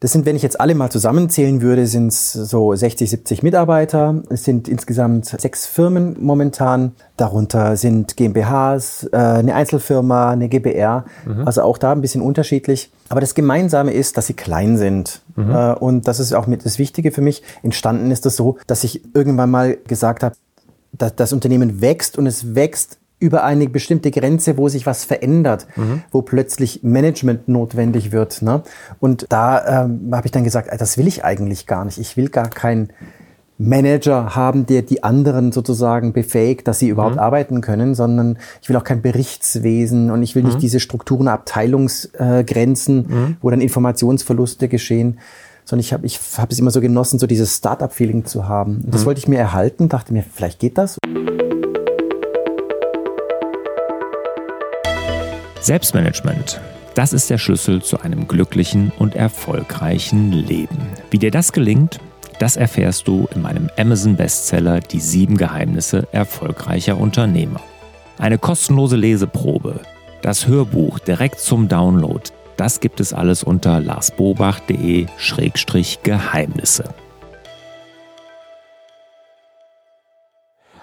Das sind, wenn ich jetzt alle mal zusammenzählen würde, sind es so 60, 70 Mitarbeiter. Es sind insgesamt sechs Firmen momentan. Darunter sind GmbHs, äh, eine Einzelfirma, eine GBR. Mhm. Also auch da ein bisschen unterschiedlich. Aber das Gemeinsame ist, dass sie klein sind. Mhm. Äh, und das ist auch mit das Wichtige für mich. Entstanden ist das so, dass ich irgendwann mal gesagt habe, dass das Unternehmen wächst und es wächst über eine bestimmte Grenze, wo sich was verändert, mhm. wo plötzlich Management notwendig wird. Ne? Und da ähm, habe ich dann gesagt, das will ich eigentlich gar nicht. Ich will gar keinen Manager haben, der die anderen sozusagen befähigt, dass sie überhaupt mhm. arbeiten können, sondern ich will auch kein Berichtswesen und ich will mhm. nicht diese Strukturen, Abteilungsgrenzen, äh, wo dann Informationsverluste geschehen sondern ich habe ich hab es immer so genossen, so dieses Startup-Feeling zu haben. Und das mhm. wollte ich mir erhalten, dachte mir, vielleicht geht das. Selbstmanagement. Das ist der Schlüssel zu einem glücklichen und erfolgreichen Leben. Wie dir das gelingt, das erfährst du in meinem Amazon-Bestseller Die sieben Geheimnisse erfolgreicher Unternehmer. Eine kostenlose Leseprobe, das Hörbuch direkt zum Download, das gibt es alles unter larsbobach.de-geheimnisse.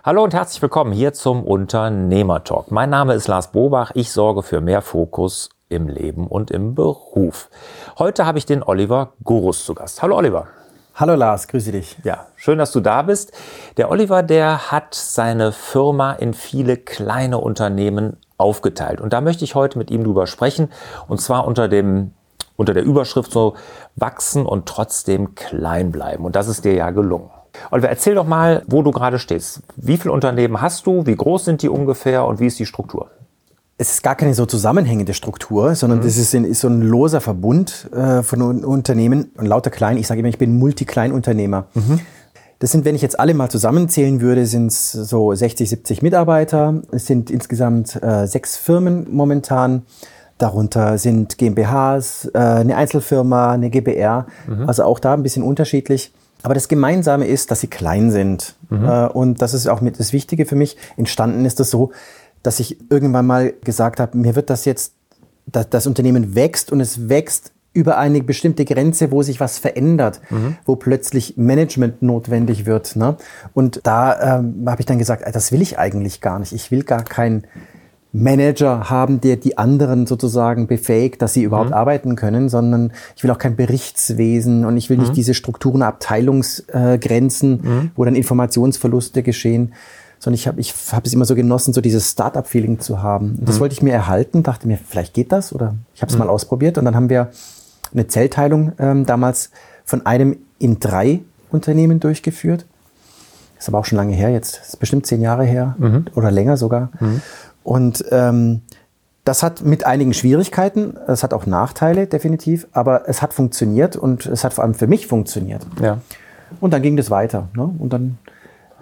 Hallo und herzlich willkommen hier zum Unternehmertalk. Mein Name ist Lars Bobach. Ich sorge für mehr Fokus im Leben und im Beruf. Heute habe ich den Oliver Gurus zu Gast. Hallo Oliver. Hallo Lars, grüße dich. Ja, schön, dass du da bist. Der Oliver, der hat seine Firma in viele kleine Unternehmen aufgeteilt. Und da möchte ich heute mit ihm drüber sprechen. Und zwar unter dem unter der Überschrift so wachsen und trotzdem klein bleiben. Und das ist dir ja gelungen. Oliver, erzähl doch mal, wo du gerade stehst. Wie viele Unternehmen hast du? Wie groß sind die ungefähr und wie ist die Struktur? Es ist gar keine so zusammenhängende Struktur, sondern mhm. das ist, ein, ist, so ein loser Verbund äh, von Unternehmen und lauter klein. Ich sage immer, ich bin Multikleinunternehmer. Mhm. Das sind, wenn ich jetzt alle mal zusammenzählen würde, sind es so 60, 70 Mitarbeiter. Es sind insgesamt äh, sechs Firmen momentan. Darunter sind GmbHs, äh, eine Einzelfirma, eine GBR. Mhm. Also auch da ein bisschen unterschiedlich. Aber das Gemeinsame ist, dass sie klein sind. Mhm. Äh, und das ist auch mit das Wichtige für mich. Entstanden ist das so, dass ich irgendwann mal gesagt habe, mir wird das jetzt, das, das Unternehmen wächst und es wächst über eine bestimmte Grenze, wo sich was verändert, mhm. wo plötzlich Management notwendig wird. Ne? Und da ähm, habe ich dann gesagt, das will ich eigentlich gar nicht. Ich will gar kein Manager haben, der die anderen sozusagen befähigt, dass sie überhaupt mhm. arbeiten können, sondern ich will auch kein Berichtswesen und ich will mhm. nicht diese Strukturen, Abteilungsgrenzen, mhm. wo dann Informationsverluste geschehen, sondern ich habe ich hab es immer so genossen, so dieses Startup-Feeling zu haben. Und das mhm. wollte ich mir erhalten, dachte mir, vielleicht geht das oder ich habe es mhm. mal ausprobiert und dann haben wir eine Zellteilung ähm, damals von einem in drei Unternehmen durchgeführt. ist aber auch schon lange her jetzt, ist bestimmt zehn Jahre her mhm. oder länger sogar. Und ähm, das hat mit einigen Schwierigkeiten, es hat auch Nachteile definitiv, aber es hat funktioniert und es hat vor allem für mich funktioniert. Ja. Und dann ging das weiter. Ne? Und dann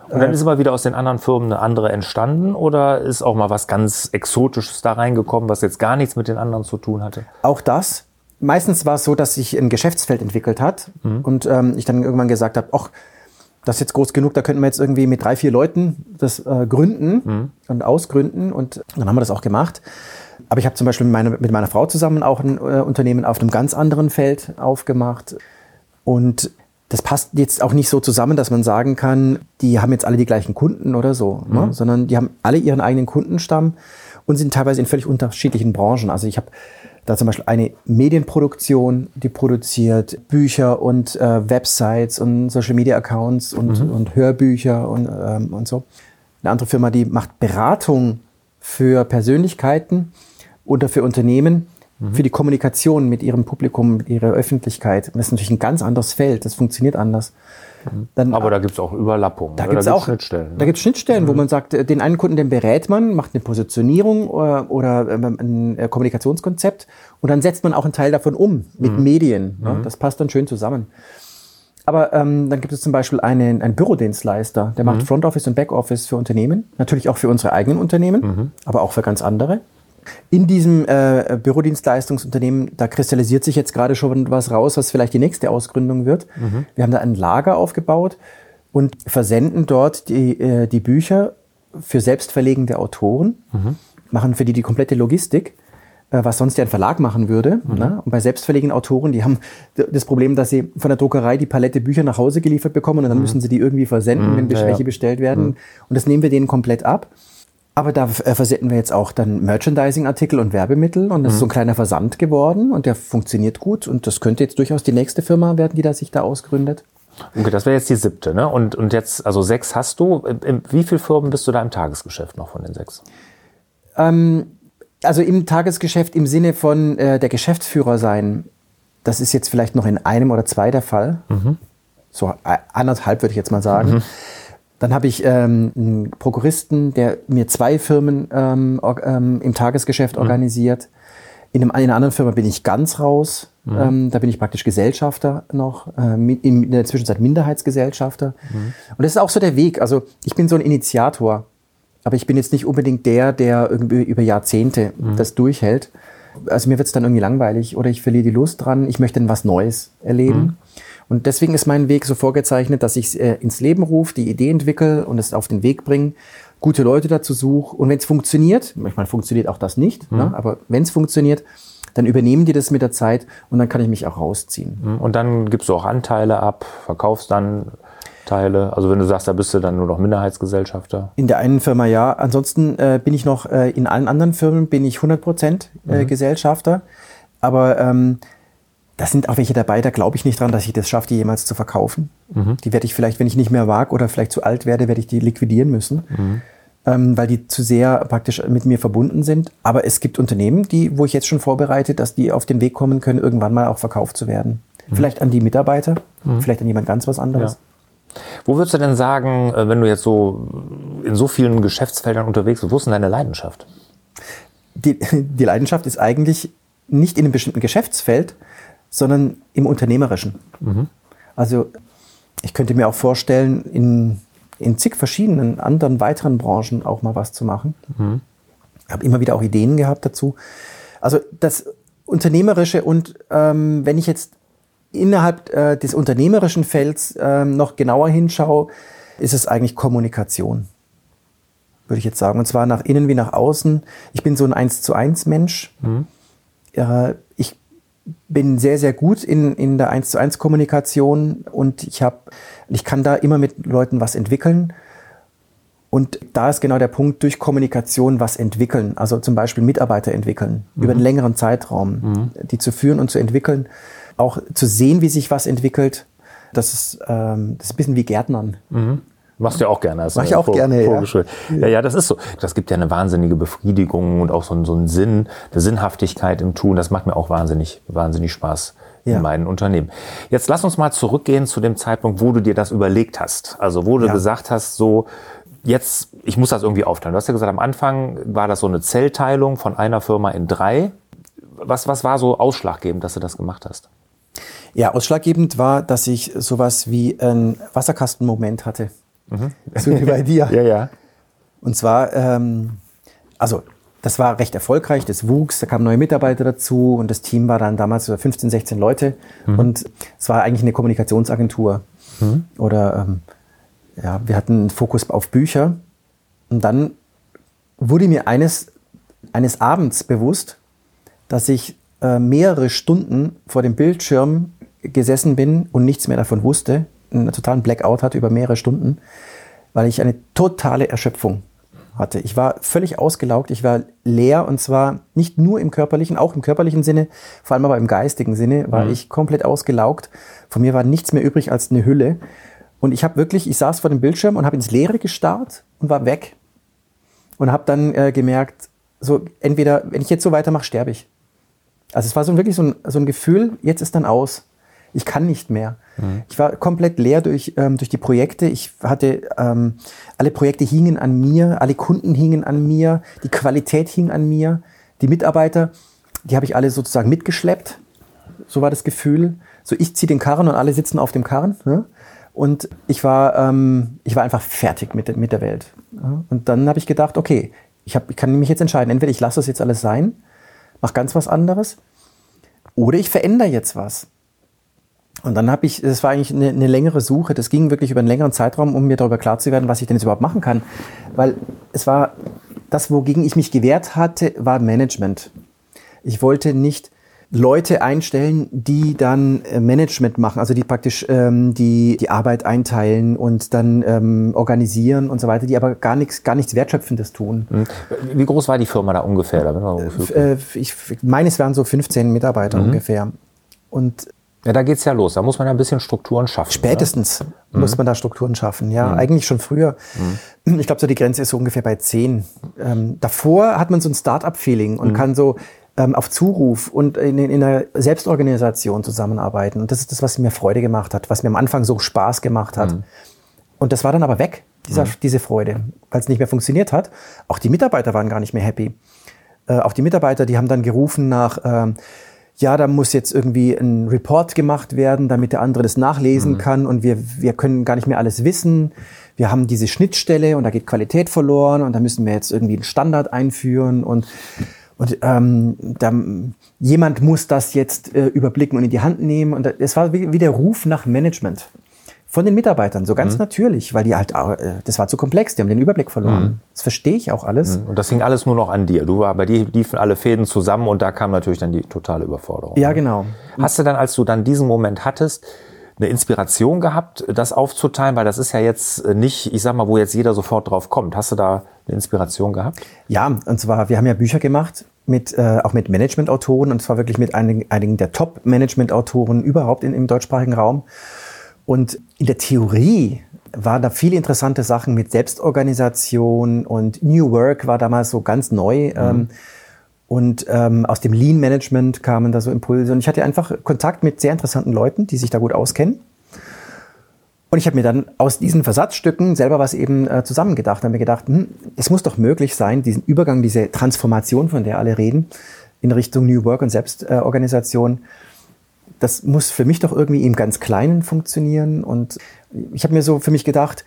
und dann äh, ist immer wieder aus den anderen Firmen eine andere entstanden oder ist auch mal was ganz Exotisches da reingekommen, was jetzt gar nichts mit den anderen zu tun hatte? Auch das. Meistens war es so, dass sich ein Geschäftsfeld entwickelt hat mhm. und ähm, ich dann irgendwann gesagt habe, ach, das ist jetzt groß genug, da könnten wir jetzt irgendwie mit drei, vier Leuten das äh, gründen mhm. und ausgründen. Und dann haben wir das auch gemacht. Aber ich habe zum Beispiel mit meiner, mit meiner Frau zusammen auch ein äh, Unternehmen auf einem ganz anderen Feld aufgemacht. Und das passt jetzt auch nicht so zusammen, dass man sagen kann, die haben jetzt alle die gleichen Kunden oder so, ne? mhm. ne? sondern die haben alle ihren eigenen Kundenstamm und sind teilweise in völlig unterschiedlichen Branchen. Also ich habe da zum Beispiel eine Medienproduktion, die produziert Bücher und äh, Websites und Social Media Accounts und, mhm. und Hörbücher und, ähm, und so. Eine andere Firma, die macht Beratung für Persönlichkeiten oder für Unternehmen, mhm. für die Kommunikation mit ihrem Publikum, mit ihrer Öffentlichkeit. das ist natürlich ein ganz anderes Feld, das funktioniert anders. Dann, Aber da gibt es auch Überlappungen. Da gibt es auch Schnittstellen. Ne? Da gibt es Schnittstellen, mhm. wo man sagt, äh, den einen Kunden, den berät man, macht eine Positionierung oder, oder ähm, ein äh, Kommunikationskonzept und dann setzt man auch einen Teil davon um mit mhm. Medien. Ne? Mhm. Das passt dann schön zusammen. Aber ähm, dann gibt es zum Beispiel einen, einen Bürodienstleister, der macht mhm. Front Office und Back Office für Unternehmen, natürlich auch für unsere eigenen Unternehmen, mhm. aber auch für ganz andere. In diesem äh, Bürodienstleistungsunternehmen, da kristallisiert sich jetzt gerade schon was raus, was vielleicht die nächste Ausgründung wird. Mhm. Wir haben da ein Lager aufgebaut und versenden dort die, äh, die Bücher für selbstverlegende Autoren, mhm. machen für die die komplette Logistik äh, was sonst ja ein Verlag machen würde. Mhm. Ne? Und bei selbstverlegen Autoren, die haben das Problem, dass sie von der Druckerei die Palette Bücher nach Hause geliefert bekommen und dann mhm. müssen sie die irgendwie versenden, mhm, wenn ja, welche bestellt werden. Mhm. Und das nehmen wir denen komplett ab. Aber da äh, versenden wir jetzt auch dann Merchandising-Artikel und Werbemittel und das ist so ein mhm. kleiner Versand geworden und der funktioniert gut und das könnte jetzt durchaus die nächste Firma werden, die da sich da ausgründet. Okay, das wäre jetzt die siebte, ne? Und, und jetzt, also sechs hast du. Wie viele Firmen bist du da im Tagesgeschäft noch von den sechs? Ähm, also im Tagesgeschäft im Sinne von äh, der Geschäftsführer sein, das ist jetzt vielleicht noch in einem oder zwei der Fall. Mhm. So äh, anderthalb würde ich jetzt mal sagen. Mhm. Dann habe ich ähm, einen Prokuristen, der mir zwei Firmen ähm, ähm, im Tagesgeschäft mhm. organisiert. In, einem, in einer anderen Firma bin ich ganz raus. Mhm. Ähm, da bin ich praktisch Gesellschafter noch, äh, in, der Zwischenzeit Minderheitsgesellschafter. Mhm. Und das ist auch so der Weg. Also ich bin so ein Initiator. Aber ich bin jetzt nicht unbedingt der, der irgendwie über Jahrzehnte mhm. das durchhält. Also mir wird es dann irgendwie langweilig oder ich verliere die Lust dran. Ich möchte dann was Neues erleben. Und deswegen ist mein Weg so vorgezeichnet, dass ich es äh, ins Leben rufe, die Idee entwickle und es auf den Weg bringe, gute Leute dazu suche. Und wenn es funktioniert, manchmal funktioniert auch das nicht, mhm. ne? aber wenn es funktioniert, dann übernehmen die das mit der Zeit und dann kann ich mich auch rausziehen. Mhm. Und dann gibst du auch Anteile ab, verkaufst dann Teile? Also wenn du sagst, da bist du dann nur noch Minderheitsgesellschafter? In der einen Firma ja. Ansonsten äh, bin ich noch, äh, in allen anderen Firmen bin ich 100 Prozent äh, mhm. Gesellschafter. Aber ähm, da sind auch welche dabei, da glaube ich nicht dran, dass ich das schaffe, die jemals zu verkaufen. Mhm. Die werde ich vielleicht, wenn ich nicht mehr wage oder vielleicht zu alt werde, werde ich die liquidieren müssen. Mhm. Ähm, weil die zu sehr praktisch mit mir verbunden sind. Aber es gibt Unternehmen, die, wo ich jetzt schon vorbereite, dass die auf den Weg kommen können, irgendwann mal auch verkauft zu werden. Mhm. Vielleicht an die Mitarbeiter, mhm. vielleicht an jemand ganz was anderes. Ja. Wo würdest du denn sagen, äh, wenn du jetzt so in so vielen Geschäftsfeldern unterwegs bist, wo ist denn deine Leidenschaft? Die, die Leidenschaft ist eigentlich nicht in einem bestimmten Geschäftsfeld, sondern im Unternehmerischen. Mhm. Also ich könnte mir auch vorstellen, in, in zig verschiedenen anderen weiteren Branchen auch mal was zu machen. Mhm. Ich habe immer wieder auch Ideen gehabt dazu. Also das Unternehmerische und ähm, wenn ich jetzt innerhalb äh, des unternehmerischen Felds äh, noch genauer hinschaue, ist es eigentlich Kommunikation, würde ich jetzt sagen. Und zwar nach innen wie nach außen. Ich bin so ein Eins zu eins Mensch. Mhm. Äh, bin sehr, sehr gut in, in der Eins zu eins Kommunikation und ich habe, ich kann da immer mit Leuten was entwickeln. Und da ist genau der Punkt, durch Kommunikation was entwickeln, also zum Beispiel Mitarbeiter entwickeln, mhm. über einen längeren Zeitraum, mhm. die zu führen und zu entwickeln auch zu sehen, wie sich was entwickelt, das ist, ähm, das ist ein bisschen wie Gärtnern. Mhm. Machst du ja auch gerne. Mach ich auch gerne, ja. ja. Ja, das ist so. Das gibt ja eine wahnsinnige Befriedigung und auch so, einen, so einen Sinn, eine Sinnhaftigkeit im Tun. Das macht mir auch wahnsinnig, wahnsinnig Spaß ja. in meinen Unternehmen. Jetzt lass uns mal zurückgehen zu dem Zeitpunkt, wo du dir das überlegt hast. Also wo du ja. gesagt hast, so jetzt, ich muss das irgendwie aufteilen. Du hast ja gesagt, am Anfang war das so eine Zellteilung von einer Firma in drei. Was, was war so ausschlaggebend, dass du das gemacht hast? Ja, ausschlaggebend war, dass ich sowas wie ein Wasserkastenmoment hatte. Mhm. So wie bei dir. ja, ja. Und zwar, ähm, also das war recht erfolgreich, das wuchs, da kamen neue Mitarbeiter dazu und das Team war dann damals so 15, 16 Leute mhm. und es war eigentlich eine Kommunikationsagentur. Mhm. Oder ähm, ja, wir hatten einen Fokus auf Bücher und dann wurde mir eines, eines Abends bewusst, dass ich äh, mehrere Stunden vor dem Bildschirm gesessen bin und nichts mehr davon wusste, einen totalen Blackout hatte über mehrere Stunden, weil ich eine totale Erschöpfung hatte. Ich war völlig ausgelaugt, ich war leer und zwar nicht nur im körperlichen, auch im körperlichen Sinne, vor allem aber im geistigen Sinne war mhm. ich komplett ausgelaugt. Von mir war nichts mehr übrig als eine Hülle. Und ich habe wirklich, ich saß vor dem Bildschirm und habe ins Leere gestarrt und war weg. Und habe dann äh, gemerkt, so entweder, wenn ich jetzt so weitermache, sterbe ich. Also es war so wirklich so ein, so ein Gefühl, jetzt ist dann aus ich kann nicht mehr. Mhm. Ich war komplett leer durch, ähm, durch die Projekte. Ich hatte, ähm, alle Projekte hingen an mir, alle Kunden hingen an mir, die Qualität hing an mir, die Mitarbeiter, die habe ich alle sozusagen mitgeschleppt. So war das Gefühl. So, ich ziehe den Karren und alle sitzen auf dem Karren. Ne? Und ich war, ähm, ich war einfach fertig mit, mit der Welt. Ja? Und dann habe ich gedacht, okay, ich, hab, ich kann mich jetzt entscheiden, entweder ich lasse das jetzt alles sein, mache ganz was anderes, oder ich verändere jetzt was. Und dann habe ich, das war eigentlich eine, eine, längere Suche, das ging wirklich über einen längeren Zeitraum, um mir darüber klar zu werden, was ich denn jetzt überhaupt machen kann. Weil es war, das, wogegen ich mich gewehrt hatte, war Management. Ich wollte nicht Leute einstellen, die dann äh, Management machen, also die praktisch ähm, die, die Arbeit einteilen und dann ähm, organisieren und so weiter, die aber gar nichts, gar nichts Wertschöpfendes tun. Mhm. Wie groß war die Firma da ungefähr? Da äh, ich, meines waren so 15 Mitarbeiter mhm. ungefähr. Und ja, da geht's ja los. Da muss man ja ein bisschen Strukturen schaffen. Spätestens oder? muss mhm. man da Strukturen schaffen. Ja, mhm. eigentlich schon früher. Mhm. Ich glaube, so die Grenze ist so ungefähr bei zehn. Ähm, davor hat man so ein Start-up-Feeling und mhm. kann so ähm, auf Zuruf und in, in einer Selbstorganisation zusammenarbeiten. Und das ist das, was mir Freude gemacht hat, was mir am Anfang so Spaß gemacht hat. Mhm. Und das war dann aber weg, dieser, mhm. diese Freude, weil es nicht mehr funktioniert hat. Auch die Mitarbeiter waren gar nicht mehr happy. Äh, auch die Mitarbeiter, die haben dann gerufen nach, ähm, ja, da muss jetzt irgendwie ein Report gemacht werden, damit der andere das nachlesen mhm. kann und wir, wir können gar nicht mehr alles wissen. Wir haben diese Schnittstelle und da geht Qualität verloren und da müssen wir jetzt irgendwie einen Standard einführen und, und ähm, da, jemand muss das jetzt äh, überblicken und in die Hand nehmen. Und es war wie, wie der Ruf nach Management von den Mitarbeitern, so ganz mhm. natürlich, weil die halt, äh, das war zu komplex, die haben den Überblick verloren. Mhm. Das verstehe ich auch alles. Mhm. Und das hing alles nur noch an dir. Du war, bei dir liefen alle Fäden zusammen und da kam natürlich dann die totale Überforderung. Ja, genau. Hast du dann, als du dann diesen Moment hattest, eine Inspiration gehabt, das aufzuteilen? Weil das ist ja jetzt nicht, ich sag mal, wo jetzt jeder sofort drauf kommt. Hast du da eine Inspiration gehabt? Ja, und zwar, wir haben ja Bücher gemacht, mit, äh, auch mit Management-Autoren, und zwar wirklich mit einigen, einigen der Top-Management-Autoren überhaupt in, im deutschsprachigen Raum. Und in der Theorie waren da viele interessante Sachen mit Selbstorganisation und New Work war damals so ganz neu. Mhm. Ähm, und ähm, aus dem Lean Management kamen da so Impulse. Und ich hatte einfach Kontakt mit sehr interessanten Leuten, die sich da gut auskennen. Und ich habe mir dann aus diesen Versatzstücken selber was eben äh, zusammengedacht. Habe mir gedacht, hm, es muss doch möglich sein, diesen Übergang, diese Transformation, von der alle reden, in Richtung New Work und Selbstorganisation, äh, das muss für mich doch irgendwie im ganz Kleinen funktionieren. Und ich habe mir so für mich gedacht,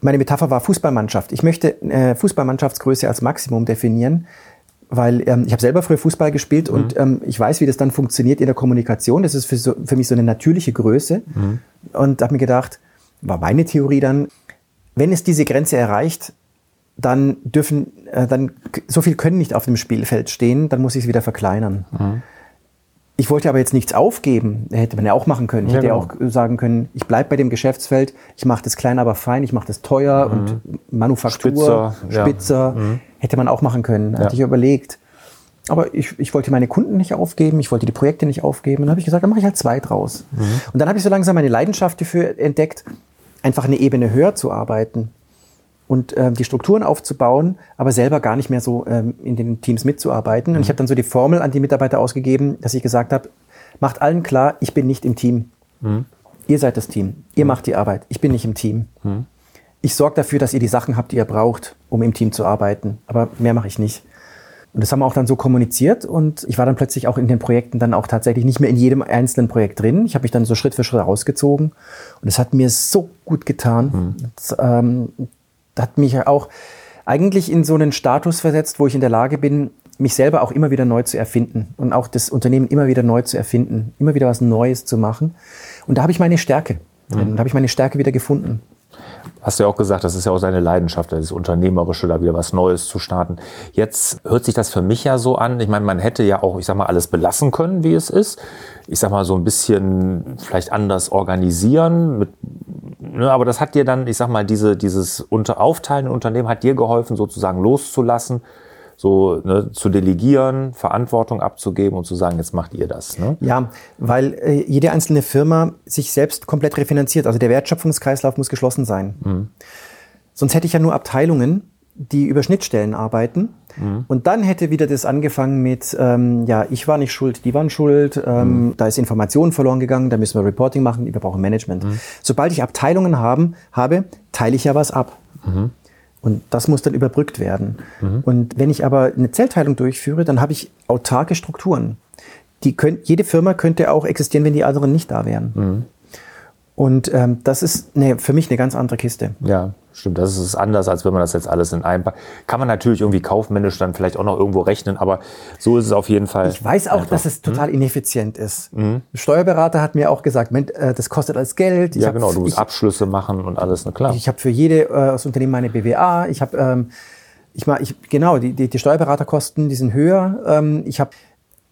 meine Metapher war Fußballmannschaft. Ich möchte äh, Fußballmannschaftsgröße als Maximum definieren, weil ähm, ich habe selber früher Fußball gespielt mhm. und ähm, ich weiß, wie das dann funktioniert in der Kommunikation. Das ist für, so, für mich so eine natürliche Größe. Mhm. Und habe mir gedacht, war meine Theorie dann, wenn es diese Grenze erreicht, dann dürfen, äh, dann so viel können nicht auf dem Spielfeld stehen, dann muss ich es wieder verkleinern. Mhm. Ich wollte aber jetzt nichts aufgeben. Hätte man ja auch machen können. Ich ja, hätte ja genau. auch sagen können, ich bleibe bei dem Geschäftsfeld, ich mache das klein, aber fein, ich mache das teuer mhm. und Manufaktur, Spitzer. Spitzer. Ja. Mhm. Hätte man auch machen können. Hatte ich überlegt. Aber ich, ich wollte meine Kunden nicht aufgeben, ich wollte die Projekte nicht aufgeben. Und dann habe ich gesagt, dann mache ich halt zwei draus. Mhm. Und dann habe ich so langsam meine Leidenschaft dafür entdeckt, einfach eine Ebene höher zu arbeiten und ähm, die Strukturen aufzubauen, aber selber gar nicht mehr so ähm, in den Teams mitzuarbeiten. Mhm. Und ich habe dann so die Formel an die Mitarbeiter ausgegeben, dass ich gesagt habe, macht allen klar, ich bin nicht im Team. Mhm. Ihr seid das Team. Ihr mhm. macht die Arbeit. Ich bin nicht im Team. Mhm. Ich sorge dafür, dass ihr die Sachen habt, die ihr braucht, um im Team zu arbeiten. Aber mehr mache ich nicht. Und das haben wir auch dann so kommuniziert und ich war dann plötzlich auch in den Projekten dann auch tatsächlich nicht mehr in jedem einzelnen Projekt drin. Ich habe mich dann so Schritt für Schritt rausgezogen und es hat mir so gut getan. Mhm. Das, ähm, hat mich auch eigentlich in so einen Status versetzt, wo ich in der Lage bin, mich selber auch immer wieder neu zu erfinden und auch das Unternehmen immer wieder neu zu erfinden, immer wieder was Neues zu machen. Und da habe ich meine Stärke. Mhm. Da habe ich meine Stärke wieder gefunden. Hast du ja auch gesagt, das ist ja auch seine Leidenschaft, das Unternehmerische, da wieder was Neues zu starten. Jetzt hört sich das für mich ja so an. Ich meine, man hätte ja auch, ich sag mal, alles belassen können, wie es ist. Ich sag mal, so ein bisschen vielleicht anders organisieren, mit ne, aber das hat dir dann, ich sag mal, diese, dieses unter Aufteilen Unternehmen hat dir geholfen, sozusagen loszulassen, so ne, zu delegieren, Verantwortung abzugeben und zu sagen, jetzt macht ihr das. Ne? Ja, weil äh, jede einzelne Firma sich selbst komplett refinanziert. Also der Wertschöpfungskreislauf muss geschlossen sein. Mhm. Sonst hätte ich ja nur Abteilungen, die über Schnittstellen arbeiten. Mhm. Und dann hätte wieder das angefangen mit, ähm, ja, ich war nicht schuld, die waren schuld, ähm, mhm. da ist Information verloren gegangen, da müssen wir Reporting machen, wir brauchen Management. Mhm. Sobald ich Abteilungen haben, habe, teile ich ja was ab. Und das muss dann überbrückt werden. Mhm. Und wenn ich aber eine Zellteilung durchführe, dann habe ich autarke Strukturen. Die könnt, jede Firma könnte auch existieren, wenn die anderen nicht da wären. Mhm. Und ähm, das ist ne, für mich eine ganz andere Kiste. Ja, stimmt. Das ist anders, als wenn man das jetzt alles in einem Pack. Kann man natürlich irgendwie kaufmännisch dann vielleicht auch noch irgendwo rechnen, aber so ist es auf jeden Fall. Ich weiß auch, einfach. dass es total hm? ineffizient ist. Mhm. Steuerberater hat mir auch gesagt, äh, das kostet alles Geld. Ich ja, genau. Du musst ich, Abschlüsse machen und alles, na klar. Ich habe für jede äh, das Unternehmen meine BWA. Ich habe, ähm, ich, ich, genau, die, die, die Steuerberaterkosten, die sind höher. Ähm, ich habe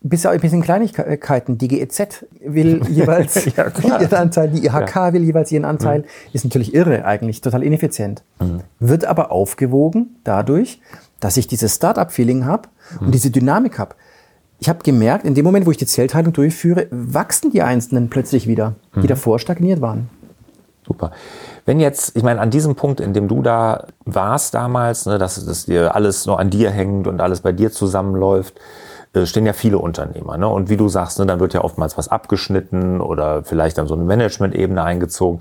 bis ein bisschen Kleinigkeiten. Die GEZ will jeweils ja, ihren Anteil, die IHK ja. will jeweils ihren Anteil. Mhm. Ist natürlich irre eigentlich, total ineffizient. Mhm. Wird aber aufgewogen dadurch, dass ich dieses Start-up-Feeling habe mhm. und diese Dynamik habe. Ich habe gemerkt, in dem Moment, wo ich die Zellteilung durchführe, wachsen die Einzelnen plötzlich wieder, die mhm. davor stagniert waren. Super. Wenn jetzt, ich meine, an diesem Punkt, in dem du da warst damals, ne, dass, dass dir alles nur an dir hängt und alles bei dir zusammenläuft, stehen ja viele Unternehmer. Ne? Und wie du sagst, ne, dann wird ja oftmals was abgeschnitten oder vielleicht dann so eine Management-Ebene eingezogen.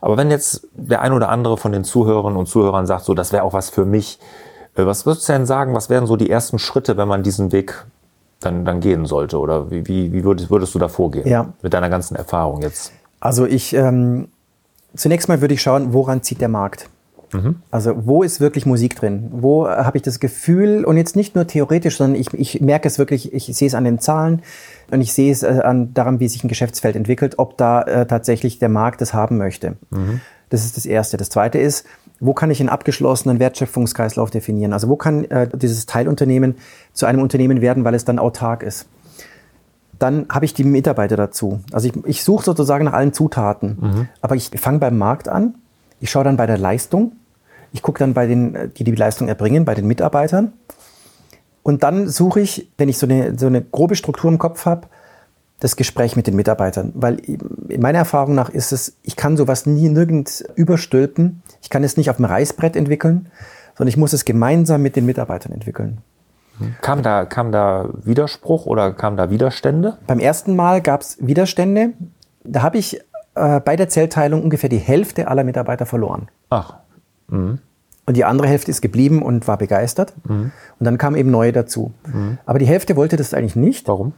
Aber wenn jetzt der ein oder andere von den Zuhörern und Zuhörern sagt, so, das wäre auch was für mich, äh, was würdest du denn sagen, was wären so die ersten Schritte, wenn man diesen Weg dann, dann gehen sollte? Oder wie, wie, wie würdest, würdest du da vorgehen ja. mit deiner ganzen Erfahrung jetzt? Also ich, ähm, zunächst mal würde ich schauen, woran zieht der Markt? Mhm. Also wo ist wirklich Musik drin? Wo habe ich das Gefühl, und jetzt nicht nur theoretisch, sondern ich, ich merke es wirklich, ich sehe es an den Zahlen und ich sehe es äh, an daran, wie sich ein Geschäftsfeld entwickelt, ob da äh, tatsächlich der Markt das haben möchte. Mhm. Das ist das Erste. Das Zweite ist, wo kann ich einen abgeschlossenen Wertschöpfungskreislauf definieren? Also wo kann äh, dieses Teilunternehmen zu einem Unternehmen werden, weil es dann autark ist? Dann habe ich die Mitarbeiter dazu. Also ich, ich suche sozusagen nach allen Zutaten. Mhm. Aber ich fange beim Markt an ich schaue dann bei der Leistung. Ich gucke dann bei den, die die Leistung erbringen, bei den Mitarbeitern. Und dann suche ich, wenn ich so eine, so eine grobe Struktur im Kopf habe, das Gespräch mit den Mitarbeitern. Weil in meiner Erfahrung nach ist es, ich kann sowas nie nirgends überstülpen. Ich kann es nicht auf dem Reißbrett entwickeln, sondern ich muss es gemeinsam mit den Mitarbeitern entwickeln. Kam da, kam da Widerspruch oder kam da Widerstände? Beim ersten Mal gab es Widerstände. Da habe ich äh, bei der Zellteilung ungefähr die Hälfte aller Mitarbeiter verloren. Ach. Mhm. Und die andere Hälfte ist geblieben und war begeistert. Mhm. Und dann kamen eben neue dazu. Mhm. Aber die Hälfte wollte das eigentlich nicht. Warum?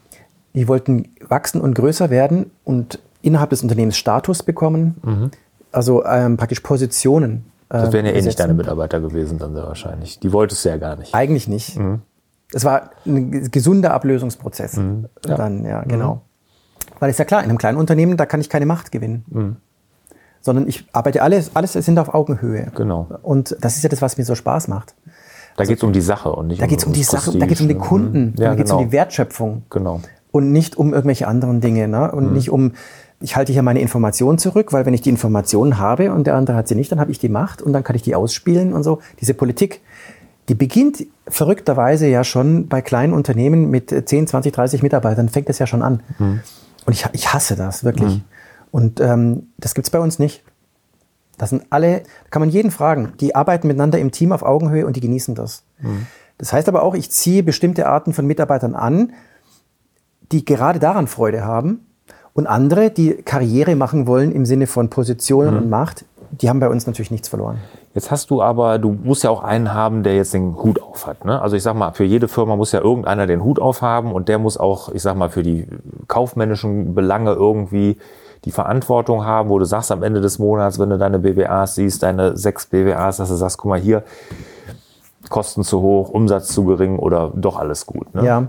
Die wollten wachsen und größer werden und innerhalb des Unternehmens Status bekommen. Mhm. Also ähm, praktisch Positionen. Äh, das wären ja eh nicht deine Mitarbeiter gewesen dann sehr wahrscheinlich. Die wolltest du ja gar nicht. Eigentlich nicht. Mhm. Es war ein gesunder Ablösungsprozess. Mhm. Ja. Dann, ja, genau. Weil ist ja klar, in einem kleinen Unternehmen, da kann ich keine Macht gewinnen. Mhm. Sondern ich arbeite alles, alles sind auf Augenhöhe. Genau. Und das ist ja das, was mir so Spaß macht. Da also, geht es um die Sache und nicht da um, geht's um die Sache, da geht es um die Kunden, ja, da geht es genau. um die Wertschöpfung. Genau. Und nicht um irgendwelche anderen Dinge. Ne? Und mhm. nicht um, ich halte hier meine Informationen zurück, weil wenn ich die Informationen habe und der andere hat sie nicht, dann habe ich die Macht und dann kann ich die ausspielen und so. Diese Politik, die beginnt verrückterweise ja schon bei kleinen Unternehmen mit 10, 20, 30 Mitarbeitern, fängt das ja schon an. Mhm. Und ich, ich hasse das wirklich. Mhm. Und ähm, das gibt's bei uns nicht. Das sind alle, kann man jeden fragen. Die arbeiten miteinander im Team auf Augenhöhe und die genießen das. Mhm. Das heißt aber auch, ich ziehe bestimmte Arten von Mitarbeitern an, die gerade daran Freude haben. Und andere, die Karriere machen wollen im Sinne von Positionen mhm. und Macht, die haben bei uns natürlich nichts verloren. Jetzt hast du aber, du musst ja auch einen haben, der jetzt den Hut auf hat. Ne? Also ich sag mal, für jede Firma muss ja irgendeiner den Hut auf haben und der muss auch, ich sag mal, für die kaufmännischen Belange irgendwie die Verantwortung haben, wo du sagst am Ende des Monats, wenn du deine BWAs siehst, deine sechs BWAs, dass du sagst, guck mal hier, Kosten zu hoch, Umsatz zu gering oder doch alles gut. Ne? Ja,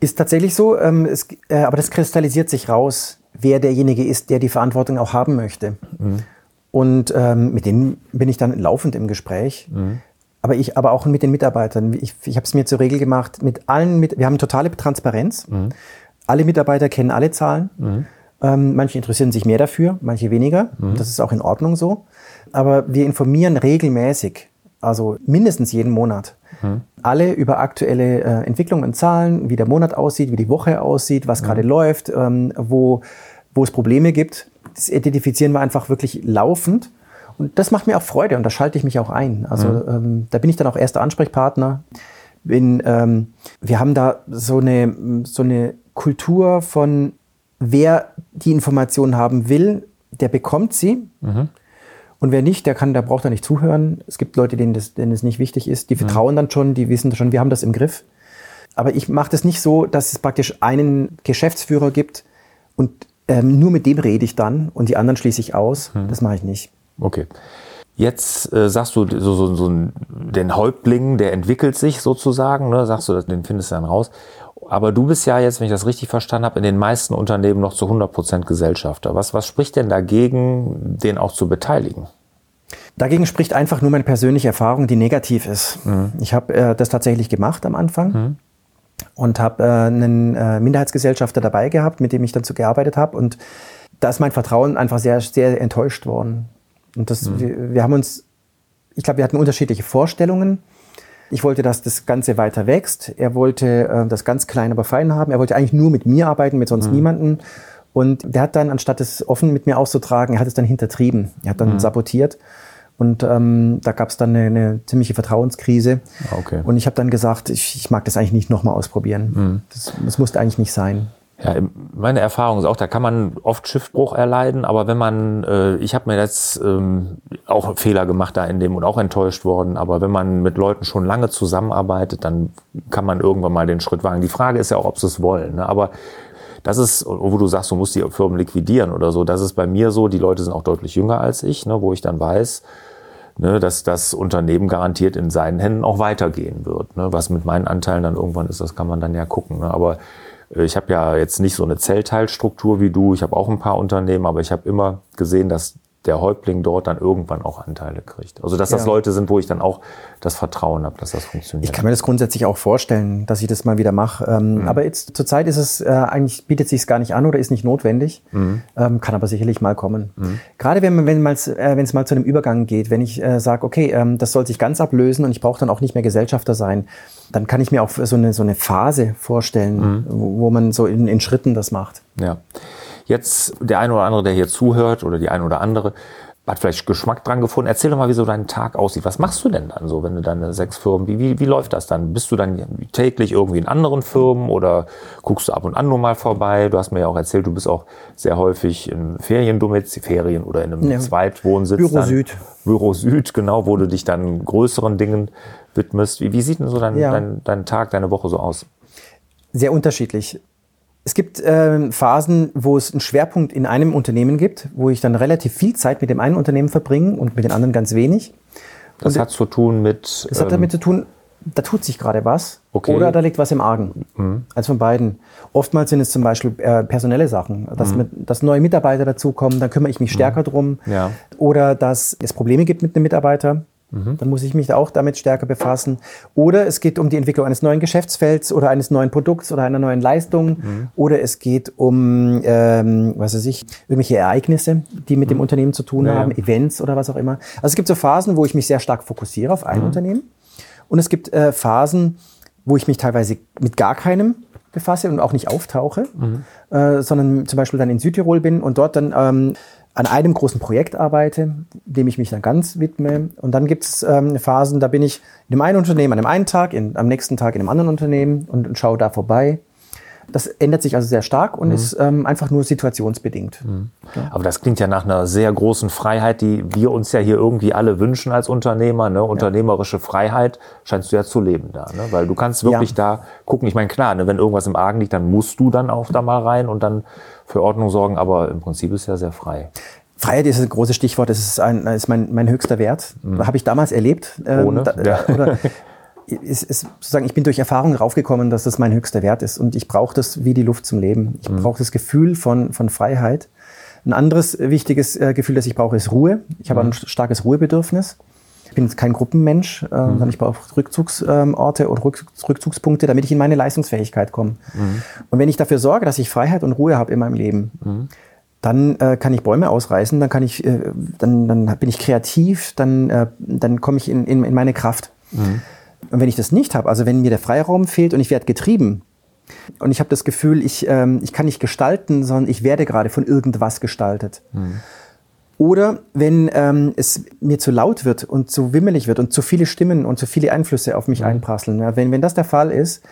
ist tatsächlich so, ähm, es, äh, aber das kristallisiert sich raus, wer derjenige ist, der die Verantwortung auch haben möchte. Mhm. Und ähm, mit denen bin ich dann laufend im Gespräch. Mhm. Aber ich, aber auch mit den Mitarbeitern. Ich, ich habe es mir zur Regel gemacht, mit allen, mit, wir haben totale Transparenz. Mhm. Alle Mitarbeiter kennen alle Zahlen. Mhm. Ähm, manche interessieren sich mehr dafür, manche weniger. Mhm. Das ist auch in Ordnung so. Aber wir informieren regelmäßig, also mindestens jeden Monat, mhm. alle über aktuelle äh, Entwicklungen und Zahlen, wie der Monat aussieht, wie die Woche aussieht, was mhm. gerade läuft, ähm, wo, wo es Probleme gibt das identifizieren wir einfach wirklich laufend. Und das macht mir auch Freude und da schalte ich mich auch ein. Also mhm. ähm, da bin ich dann auch erster Ansprechpartner. Bin, ähm, wir haben da so eine, so eine Kultur von, wer die Informationen haben will, der bekommt sie. Mhm. Und wer nicht, der kann, der braucht da nicht zuhören. Es gibt Leute, denen das, denen es nicht wichtig ist. Die mhm. vertrauen mhm. dann schon, die wissen schon, wir haben das im Griff. Aber ich mache das nicht so, dass es praktisch einen Geschäftsführer gibt und ähm, nur mit dem rede ich dann und die anderen schließe ich aus. Hm. Das mache ich nicht. Okay. Jetzt äh, sagst du, so, so, so den Häuptling, der entwickelt sich sozusagen, ne? sagst du, den findest du dann raus. Aber du bist ja jetzt, wenn ich das richtig verstanden habe, in den meisten Unternehmen noch zu 100 Prozent Gesellschafter. Was, was spricht denn dagegen, den auch zu beteiligen? Dagegen spricht einfach nur meine persönliche Erfahrung, die negativ ist. Mhm. Ich habe äh, das tatsächlich gemacht am Anfang. Mhm. Und habe äh, einen äh, Minderheitsgesellschafter dabei gehabt, mit dem ich dazu gearbeitet habe. Und da ist mein Vertrauen einfach sehr, sehr enttäuscht worden. Und das, mhm. wir, wir haben uns, ich glaube, wir hatten unterschiedliche Vorstellungen. Ich wollte, dass das Ganze weiter wächst. Er wollte äh, das ganz klein, aber fein haben. Er wollte eigentlich nur mit mir arbeiten, mit sonst mhm. niemanden. Und der hat dann, anstatt es offen mit mir auszutragen, er hat es dann hintertrieben. Er hat dann mhm. sabotiert. Und ähm, da gab es dann eine, eine, ziemliche Vertrauenskrise. Ah, okay. Und ich habe dann gesagt, ich, ich, mag das eigentlich nicht nochmal ausprobieren. Mhm. Das, das musste eigentlich nicht sein. Ja, meine Erfahrung ist auch, da kann man oft Schiffbruch erleiden, aber wenn man, äh, ich habe mir jetzt ähm, auch Fehler gemacht da in dem und auch enttäuscht worden, aber wenn man mit Leuten schon lange zusammenarbeitet, dann kann man irgendwann mal den Schritt wagen. Die Frage ist ja auch, ob sie es wollen. Ne? Aber das ist, wo du sagst, du musst die Firmen liquidieren oder so, das ist bei mir so, die Leute sind auch deutlich jünger als ich, ne, wo ich dann weiß, ne, dass das Unternehmen garantiert in seinen Händen auch weitergehen wird. Ne? Was mit meinen Anteilen dann irgendwann ist, das kann man dann ja gucken. Ne? Aber äh, ich habe ja jetzt nicht so eine Zellteilstruktur wie du. Ich habe auch ein paar Unternehmen, aber ich habe immer gesehen, dass der Häuptling dort dann irgendwann auch Anteile kriegt. Also dass das ja. Leute sind, wo ich dann auch das Vertrauen habe, dass das funktioniert. Ich kann mir das grundsätzlich auch vorstellen, dass ich das mal wieder mache. Ähm, mhm. Aber jetzt zurzeit ist es äh, eigentlich bietet sich es gar nicht an oder ist nicht notwendig, mhm. ähm, kann aber sicherlich mal kommen. Mhm. Gerade wenn wenn mal äh, wenn es mal zu einem Übergang geht, wenn ich äh, sage, okay, ähm, das soll sich ganz ablösen und ich brauche dann auch nicht mehr Gesellschafter sein, dann kann ich mir auch so eine so eine Phase vorstellen, mhm. wo, wo man so in, in Schritten das macht. Ja. Jetzt der eine oder andere, der hier zuhört oder die eine oder andere, hat vielleicht Geschmack dran gefunden. Erzähl doch mal, wie so dein Tag aussieht. Was machst du denn dann so, wenn du deine sechs Firmen, wie, wie, wie läuft das dann? Bist du dann täglich irgendwie in anderen Firmen oder guckst du ab und an nur mal vorbei? Du hast mir ja auch erzählt, du bist auch sehr häufig in Feriendomizil, Ferien oder in einem ja. Zweitwohnsitz. Büro dann. Süd. Büro Süd, genau, wo du dich dann größeren Dingen widmest. Wie, wie sieht denn so dein, ja. dein, dein Tag, deine Woche so aus? Sehr unterschiedlich. Es gibt äh, Phasen, wo es einen Schwerpunkt in einem Unternehmen gibt, wo ich dann relativ viel Zeit mit dem einen Unternehmen verbringe und mit den anderen ganz wenig. Das und hat zu tun mit. Das ähm, hat damit zu tun, da tut sich gerade was okay. oder da liegt was im Argen. Mhm. Also von beiden. Oftmals sind es zum Beispiel äh, personelle Sachen, dass, mhm. mit, dass neue Mitarbeiter dazukommen, dann kümmere ich mich stärker mhm. drum. Ja. Oder dass es Probleme gibt mit einem Mitarbeiter, Mhm. Dann muss ich mich auch damit stärker befassen. Oder es geht um die Entwicklung eines neuen Geschäftsfelds oder eines neuen Produkts oder einer neuen Leistung. Mhm. Oder es geht um, ähm, was weiß ich, irgendwelche Ereignisse, die mit mhm. dem Unternehmen zu tun ja, haben, Events oder was auch immer. Also es gibt so Phasen, wo ich mich sehr stark fokussiere auf ein mhm. Unternehmen. Und es gibt äh, Phasen, wo ich mich teilweise mit gar keinem befasse und auch nicht auftauche, mhm. äh, sondern zum Beispiel dann in Südtirol bin und dort dann ähm, an einem großen Projekt arbeite, dem ich mich dann ganz widme. Und dann gibt es ähm, Phasen, da bin ich in dem einen Unternehmen an einem einen Tag, in, am nächsten Tag in einem anderen Unternehmen und, und schaue da vorbei. Das ändert sich also sehr stark und mhm. ist ähm, einfach nur situationsbedingt. Mhm. Ja. Aber das klingt ja nach einer sehr großen Freiheit, die wir uns ja hier irgendwie alle wünschen als Unternehmer. Ne? Unternehmerische ja. Freiheit scheinst du ja zu leben da. Ne? Weil du kannst wirklich ja. da gucken. Ich meine, klar, ne, wenn irgendwas im Argen liegt, dann musst du dann auch da mal rein und dann für Ordnung sorgen, aber im Prinzip ist ja sehr frei. Freiheit ist ein großes Stichwort, das ist, ein, ist mein, mein höchster Wert. Mhm. Habe ich damals erlebt. Ähm, Ohne? Da, ja. oder, ist, ist sozusagen, ich bin durch Erfahrung raufgekommen, dass das mein höchster Wert ist und ich brauche das wie die Luft zum Leben. Ich mhm. brauche das Gefühl von, von Freiheit. Ein anderes wichtiges äh, Gefühl, das ich brauche, ist Ruhe. Ich habe mhm. ein starkes Ruhebedürfnis. Ich bin jetzt kein Gruppenmensch, äh, mhm. sondern ich brauche Rückzugsorte oder Rückzugspunkte, damit ich in meine Leistungsfähigkeit komme. Mhm. Und wenn ich dafür sorge, dass ich Freiheit und Ruhe habe in meinem Leben, mhm. dann äh, kann ich Bäume ausreißen, dann kann ich, äh, dann, dann bin ich kreativ, dann, äh, dann komme ich in, in, in meine Kraft. Mhm. Und wenn ich das nicht habe, also wenn mir der Freiraum fehlt und ich werde getrieben, und ich habe das Gefühl, ich, ähm, ich kann nicht gestalten, sondern ich werde gerade von irgendwas gestaltet. Mhm. Oder wenn ähm, es mir zu laut wird und zu wimmelig wird und zu viele Stimmen und zu viele Einflüsse auf mich mhm. einprasseln. Ja, wenn, wenn das der Fall ist,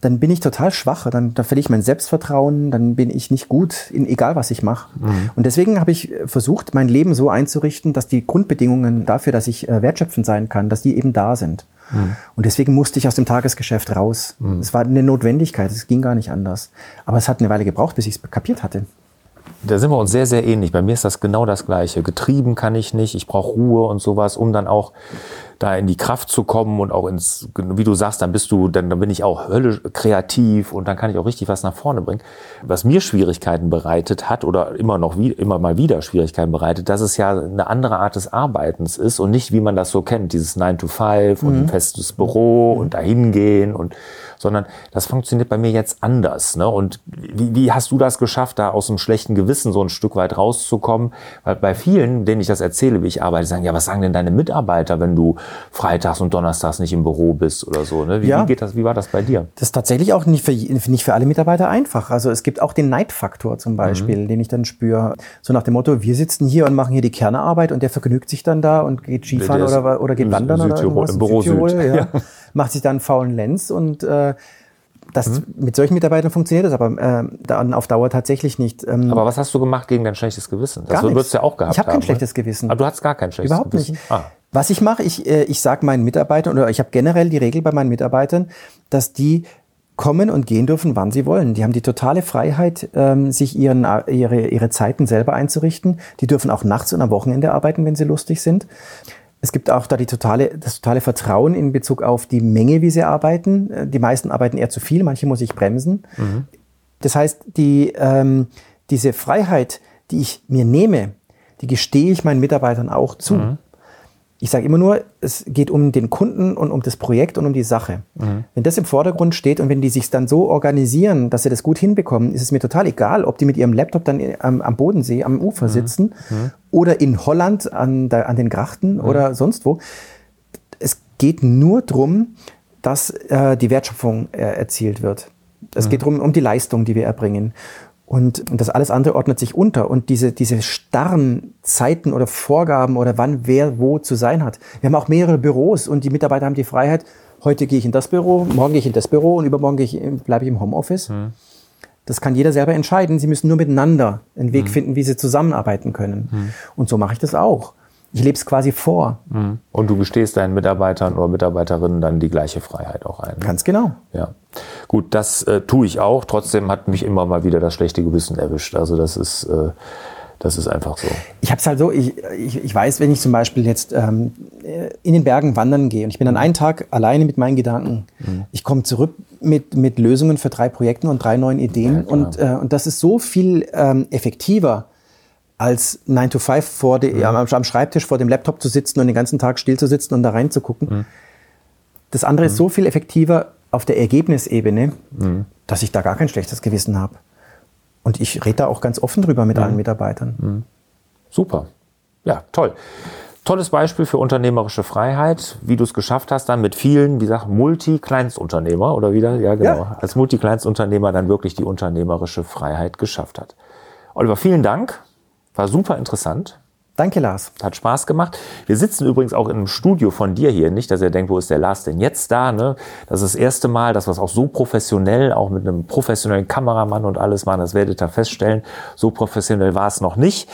dann bin ich total schwach, dann, dann verliere ich mein Selbstvertrauen, dann bin ich nicht gut, in, egal was ich mache. Mhm. Und deswegen habe ich versucht, mein Leben so einzurichten, dass die Grundbedingungen dafür, dass ich äh, wertschöpfend sein kann, dass die eben da sind. Mhm. Und deswegen musste ich aus dem Tagesgeschäft raus. Mhm. Es war eine Notwendigkeit, es ging gar nicht anders. Aber es hat eine Weile gebraucht, bis ich es kapiert hatte da sind wir uns sehr, sehr ähnlich. Bei mir ist das genau das Gleiche. Getrieben kann ich nicht, ich brauche Ruhe und sowas, um dann auch da in die Kraft zu kommen und auch ins, wie du sagst, dann bist du, dann, dann bin ich auch höllisch kreativ und dann kann ich auch richtig was nach vorne bringen. Was mir Schwierigkeiten bereitet hat oder immer noch wie, immer mal wieder Schwierigkeiten bereitet, dass es ja eine andere Art des Arbeitens ist und nicht wie man das so kennt, dieses 9 to 5 mhm. und ein festes Büro mhm. und dahin gehen und sondern das funktioniert bei mir jetzt anders. Ne? Und wie, wie hast du das geschafft, da aus dem schlechten Gewissen so ein Stück weit rauszukommen? Weil bei vielen, denen ich das erzähle, wie ich arbeite, sagen, ja, was sagen denn deine Mitarbeiter, wenn du freitags und donnerstags nicht im Büro bist oder so? Ne? Wie, ja. wie geht das, wie war das bei dir? Das ist tatsächlich auch nicht für, nicht für alle Mitarbeiter einfach. Also es gibt auch den Neidfaktor zum Beispiel, mhm. den ich dann spüre. So nach dem Motto, wir sitzen hier und machen hier die Kernearbeit und der vergnügt sich dann da und geht Skifahren oder, oder geht wandern Südtirol, oder irgendwas. Im Büro Südtirol, Süd. ja. Macht sich dann einen faulen Lenz und äh, das, mhm. Mit solchen Mitarbeitern funktioniert das aber äh, dann auf Dauer tatsächlich nicht. Ähm, aber was hast du gemacht gegen dein schlechtes Gewissen? Das gar würdest du ja auch gehabt Ich habe kein schlechtes Gewissen. Aber du hast gar kein schlechtes Überhaupt Gewissen? Überhaupt nicht. Ah. Was ich mache, ich, äh, ich sage meinen Mitarbeitern, oder ich habe generell die Regel bei meinen Mitarbeitern, dass die kommen und gehen dürfen, wann sie wollen. Die haben die totale Freiheit, ähm, sich ihren, äh, ihre, ihre Zeiten selber einzurichten. Die dürfen auch nachts und am Wochenende arbeiten, wenn sie lustig sind. Es gibt auch da die totale, das totale Vertrauen in Bezug auf die Menge, wie sie arbeiten. Äh, die meisten arbeiten eher zu viel, manche muss ich bremsen. Mhm. Das heißt, die, ähm, diese Freiheit, die ich mir nehme, die gestehe ich meinen Mitarbeitern auch zu. Mhm ich sage immer nur, es geht um den Kunden und um das Projekt und um die Sache. Mhm. Wenn das im Vordergrund steht und wenn die sich dann so organisieren, dass sie das gut hinbekommen, ist es mir total egal, ob die mit ihrem Laptop dann am, am Bodensee, am Ufer mhm. sitzen mhm. oder in Holland an, der, an den Grachten mhm. oder sonst wo. Es geht nur darum, dass äh, die Wertschöpfung äh, erzielt wird. Es mhm. geht darum, um die Leistung, die wir erbringen. Und, und das alles andere ordnet sich unter. Und diese, diese starren Zeiten oder Vorgaben oder wann wer wo zu sein hat. Wir haben auch mehrere Büros und die Mitarbeiter haben die Freiheit, heute gehe ich in das Büro, morgen gehe ich in das Büro und übermorgen ich, bleibe ich im Homeoffice. Mhm. Das kann jeder selber entscheiden. Sie müssen nur miteinander einen Weg mhm. finden, wie sie zusammenarbeiten können. Mhm. Und so mache ich das auch. Ich lebe es quasi vor. Mhm. Und du gestehst deinen Mitarbeitern oder Mitarbeiterinnen dann die gleiche Freiheit auch ein. Ne? Ganz genau. Ja. Gut, das äh, tue ich auch. Trotzdem hat mich immer mal wieder das schlechte Gewissen erwischt. Also das ist, äh, das ist einfach so. Ich habe es halt so, ich, ich, ich weiß, wenn ich zum Beispiel jetzt ähm, in den Bergen wandern gehe und ich bin dann einen Tag alleine mit meinen Gedanken. Mhm. Ich komme zurück mit, mit Lösungen für drei Projekte und drei neuen Ideen. Ja, und, äh, und das ist so viel ähm, effektiver als 9 to 5 vor de, mhm. am, am, Schreibtisch vor dem Laptop zu sitzen und den ganzen Tag still zu sitzen und da reinzugucken. Mhm. Das andere mhm. ist so viel effektiver auf der Ergebnisebene, mhm. dass ich da gar kein schlechtes Gewissen habe. Und ich rede da auch ganz offen drüber mit mhm. allen Mitarbeitern. Mhm. Super. Ja, toll. Tolles Beispiel für unternehmerische Freiheit, wie du es geschafft hast, dann mit vielen, wie gesagt, Multi-Kleinstunternehmer oder wieder, ja genau, ja. als Multi-Kleinstunternehmer dann wirklich die unternehmerische Freiheit geschafft hat. Oliver, vielen Dank war super interessant. Danke, Lars. Hat Spaß gemacht. Wir sitzen übrigens auch einem Studio von dir hier. Nicht, dass ihr denkt, wo ist der Lars denn jetzt da? Ne? Das ist das erste Mal, dass wir es auch so professionell, auch mit einem professionellen Kameramann und alles machen. Das werdet ihr feststellen. So professionell war es noch nicht.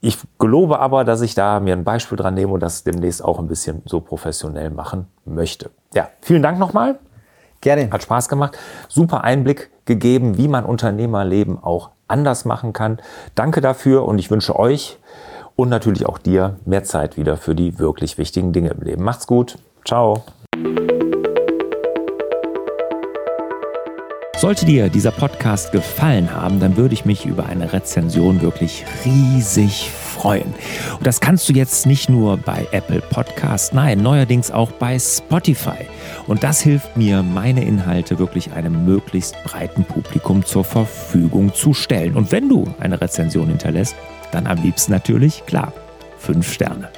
Ich gelobe aber, dass ich da mir ein Beispiel dran nehme und das demnächst auch ein bisschen so professionell machen möchte. Ja, vielen Dank nochmal. Gerne. Hat Spaß gemacht. Super Einblick gegeben, wie man Unternehmerleben auch anders machen kann. Danke dafür und ich wünsche euch und natürlich auch dir mehr Zeit wieder für die wirklich wichtigen Dinge im Leben. Macht's gut. Ciao. Sollte dir dieser Podcast gefallen haben, dann würde ich mich über eine Rezension wirklich riesig freuen. Und das kannst du jetzt nicht nur bei Apple Podcast, nein, neuerdings auch bei Spotify. Und das hilft mir, meine Inhalte wirklich einem möglichst breiten Publikum zur Verfügung zu stellen. Und wenn du eine Rezension hinterlässt, dann am liebsten natürlich, klar, fünf Sterne.